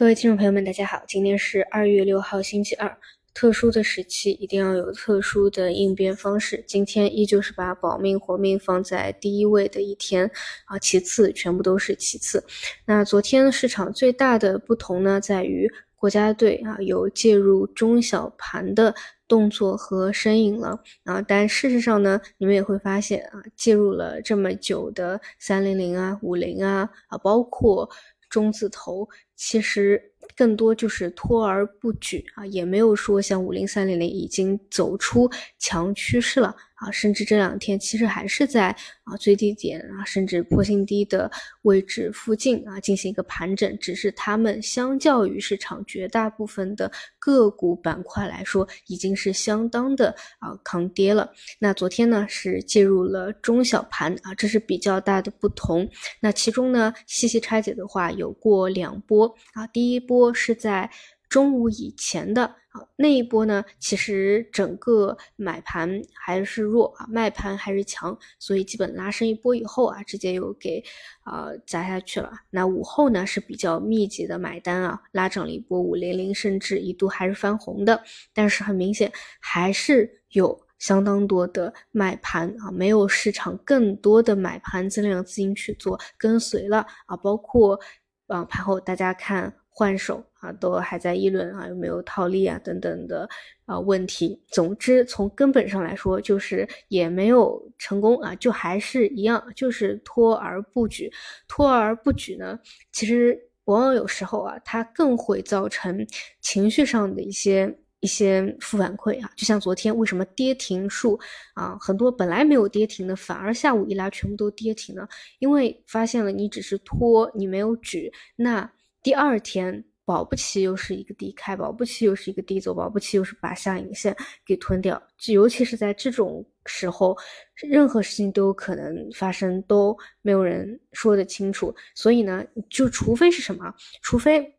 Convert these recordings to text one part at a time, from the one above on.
各位听众朋友们，大家好，今天是二月六号，星期二。特殊的时期一定要有特殊的应变方式。今天依旧是把保命活命放在第一位的一天啊，其次全部都是其次。那昨天市场最大的不同呢，在于国家队啊有介入中小盘的动作和身影了啊。但事实上呢，你们也会发现啊，介入了这么久的三零零啊、五零啊啊，包括。中字头其实更多就是拖而不举啊，也没有说像五零三零零已经走出强趋势了。啊，甚至这两天其实还是在啊最低点啊，甚至破新低的位置附近啊进行一个盘整，只是他们相较于市场绝大部分的个股板块来说，已经是相当的啊抗跌了。那昨天呢是介入了中小盘啊，这是比较大的不同。那其中呢细细拆解的话，有过两波啊，第一波是在。中午以前的啊那一波呢，其实整个买盘还是弱啊，卖盘还是强，所以基本拉升一波以后啊，直接又给啊砸下去了。那午后呢是比较密集的买单啊，拉涨了一波五零零，甚至一度还是翻红的。但是很明显还是有相当多的卖盘啊，没有市场更多的买盘增量资金去做跟随了啊，包括啊盘后大家看。换手啊，都还在议论啊，有没有套利啊等等的啊问题。总之，从根本上来说，就是也没有成功啊，就还是一样，就是拖而不举。拖而不举呢，其实往往有时候啊，它更会造成情绪上的一些一些负反馈啊。就像昨天为什么跌停数啊，很多本来没有跌停的，反而下午一拉全部都跌停了，因为发现了你只是拖，你没有举，那。第二天保不齐又是一个低开，保不齐又是一个低走，保不齐又是把下影线给吞掉。就尤其是在这种时候，任何事情都有可能发生，都没有人说得清楚。所以呢，就除非是什么，除非。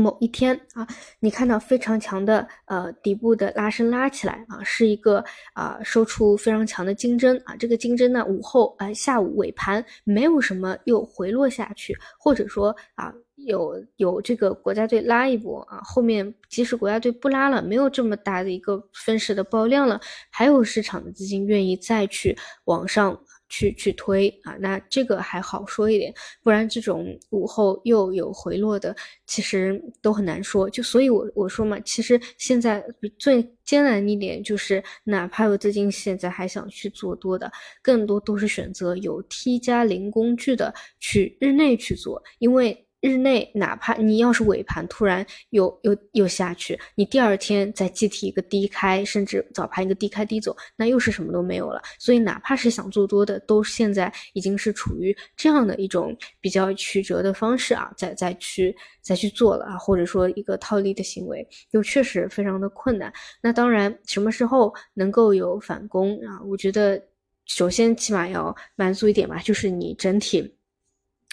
某一天啊，你看到非常强的呃底部的拉伸拉起来啊，是一个啊收出非常强的金针啊，这个金针呢午后啊下午尾盘没有什么又回落下去，或者说啊有有这个国家队拉一波啊，后面即使国家队不拉了，没有这么大的一个分时的爆量了，还有市场的资金愿意再去往上。去去推啊，那这个还好说一点，不然这种午后又有回落的，其实都很难说。就所以，我我说嘛，其实现在最艰难一点就是，哪怕有资金现在还想去做多的，更多都是选择有 T 加零工具的去日内去做，因为。日内，哪怕你要是尾盘突然又又又下去，你第二天再集体一个低开，甚至早盘一个低开低走，那又是什么都没有了。所以，哪怕是想做多的，都现在已经是处于这样的一种比较曲折的方式啊，再再去再去做了啊，或者说一个套利的行为，又确实非常的困难。那当然，什么时候能够有反攻啊？我觉得，首先起码要满足一点吧，就是你整体。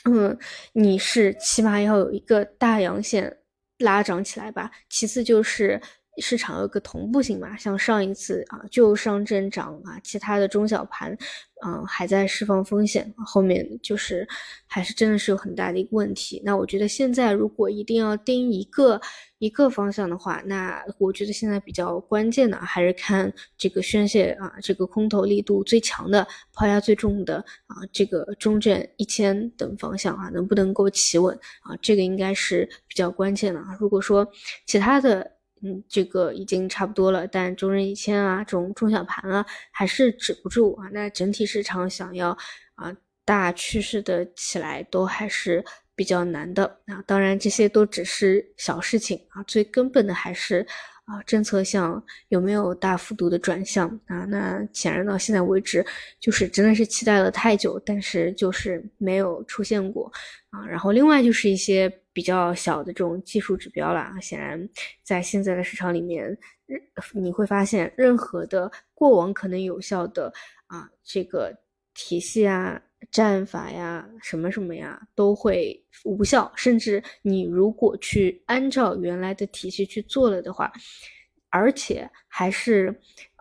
嗯，你是起码要有一个大阳线拉涨起来吧。其次就是市场有个同步性嘛，像上一次啊，就上证涨啊，其他的中小盘。嗯，还在释放风险，后面就是还是真的是有很大的一个问题。那我觉得现在如果一定要盯一个一个方向的话，那我觉得现在比较关键的还是看这个宣泄啊，这个空头力度最强的、抛压最重的啊，这个中证一千等方向啊，能不能够企稳啊？这个应该是比较关键的啊。如果说其他的，嗯，这个已经差不多了，但中证一千啊，这种中小盘啊，还是止不住啊。那整体市场想要啊大趋势的起来，都还是比较难的。啊当然，这些都只是小事情啊，最根本的还是啊政策项有没有大幅度的转向啊？那显然到现在为止，就是真的是期待了太久，但是就是没有出现过啊。然后另外就是一些。比较小的这种技术指标了，显然在现在的市场里面，你会发现任何的过往可能有效的啊这个体系啊、战法呀、什么什么呀，都会无效。甚至你如果去按照原来的体系去做了的话，而且还是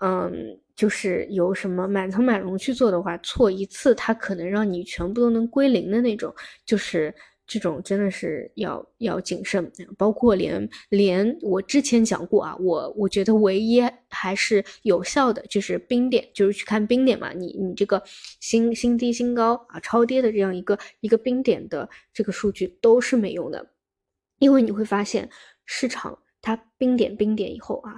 嗯，就是有什么满层满容去做的话，错一次它可能让你全部都能归零的那种，就是。这种真的是要要谨慎，包括连连我之前讲过啊，我我觉得唯一还是有效的就是冰点，就是去看冰点嘛，你你这个新新低新高啊超跌的这样一个一个冰点的这个数据都是没用的，因为你会发现市场它冰点冰点以后啊，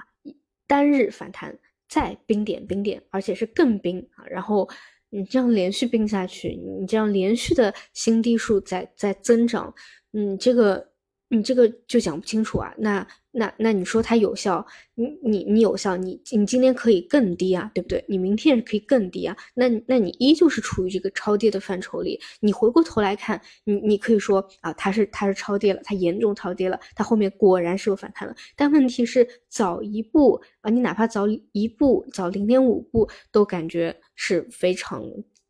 单日反弹再冰点冰点，而且是更冰啊，然后。你这样连续病下去，你这样连续的新低数在在增长，你这个你这个就讲不清楚啊。那那那你说它有效，你你你有效，你你今天可以更低啊，对不对？你明天也可以更低啊。那那你依旧是处于这个超跌的范畴里。你回过头来看，你你可以说啊，它是它是超跌了，它严重超跌了，它后面果然是有反弹了。但问题是早一步啊，你哪怕早一步，早零点五步，都感觉。是非常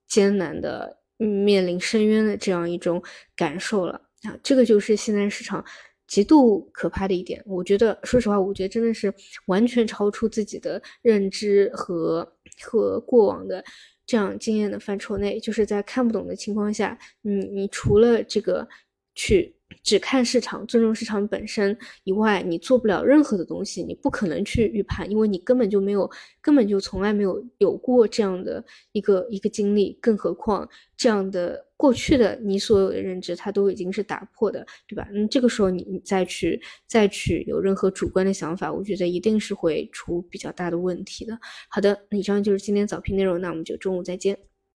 艰难的，面临深渊的这样一种感受了啊！这个就是现在市场极度可怕的一点。我觉得，说实话，我觉得真的是完全超出自己的认知和和过往的这样经验的范畴内。就是在看不懂的情况下，你你除了这个去。只看市场，尊重市场本身以外，你做不了任何的东西，你不可能去预判，因为你根本就没有，根本就从来没有有过这样的一个一个经历，更何况这样的过去的你所有的认知，它都已经是打破的，对吧？嗯，这个时候你你再去再去有任何主观的想法，我觉得一定是会出比较大的问题的。好的，以上就是今天早评内容，那我们就中午再见。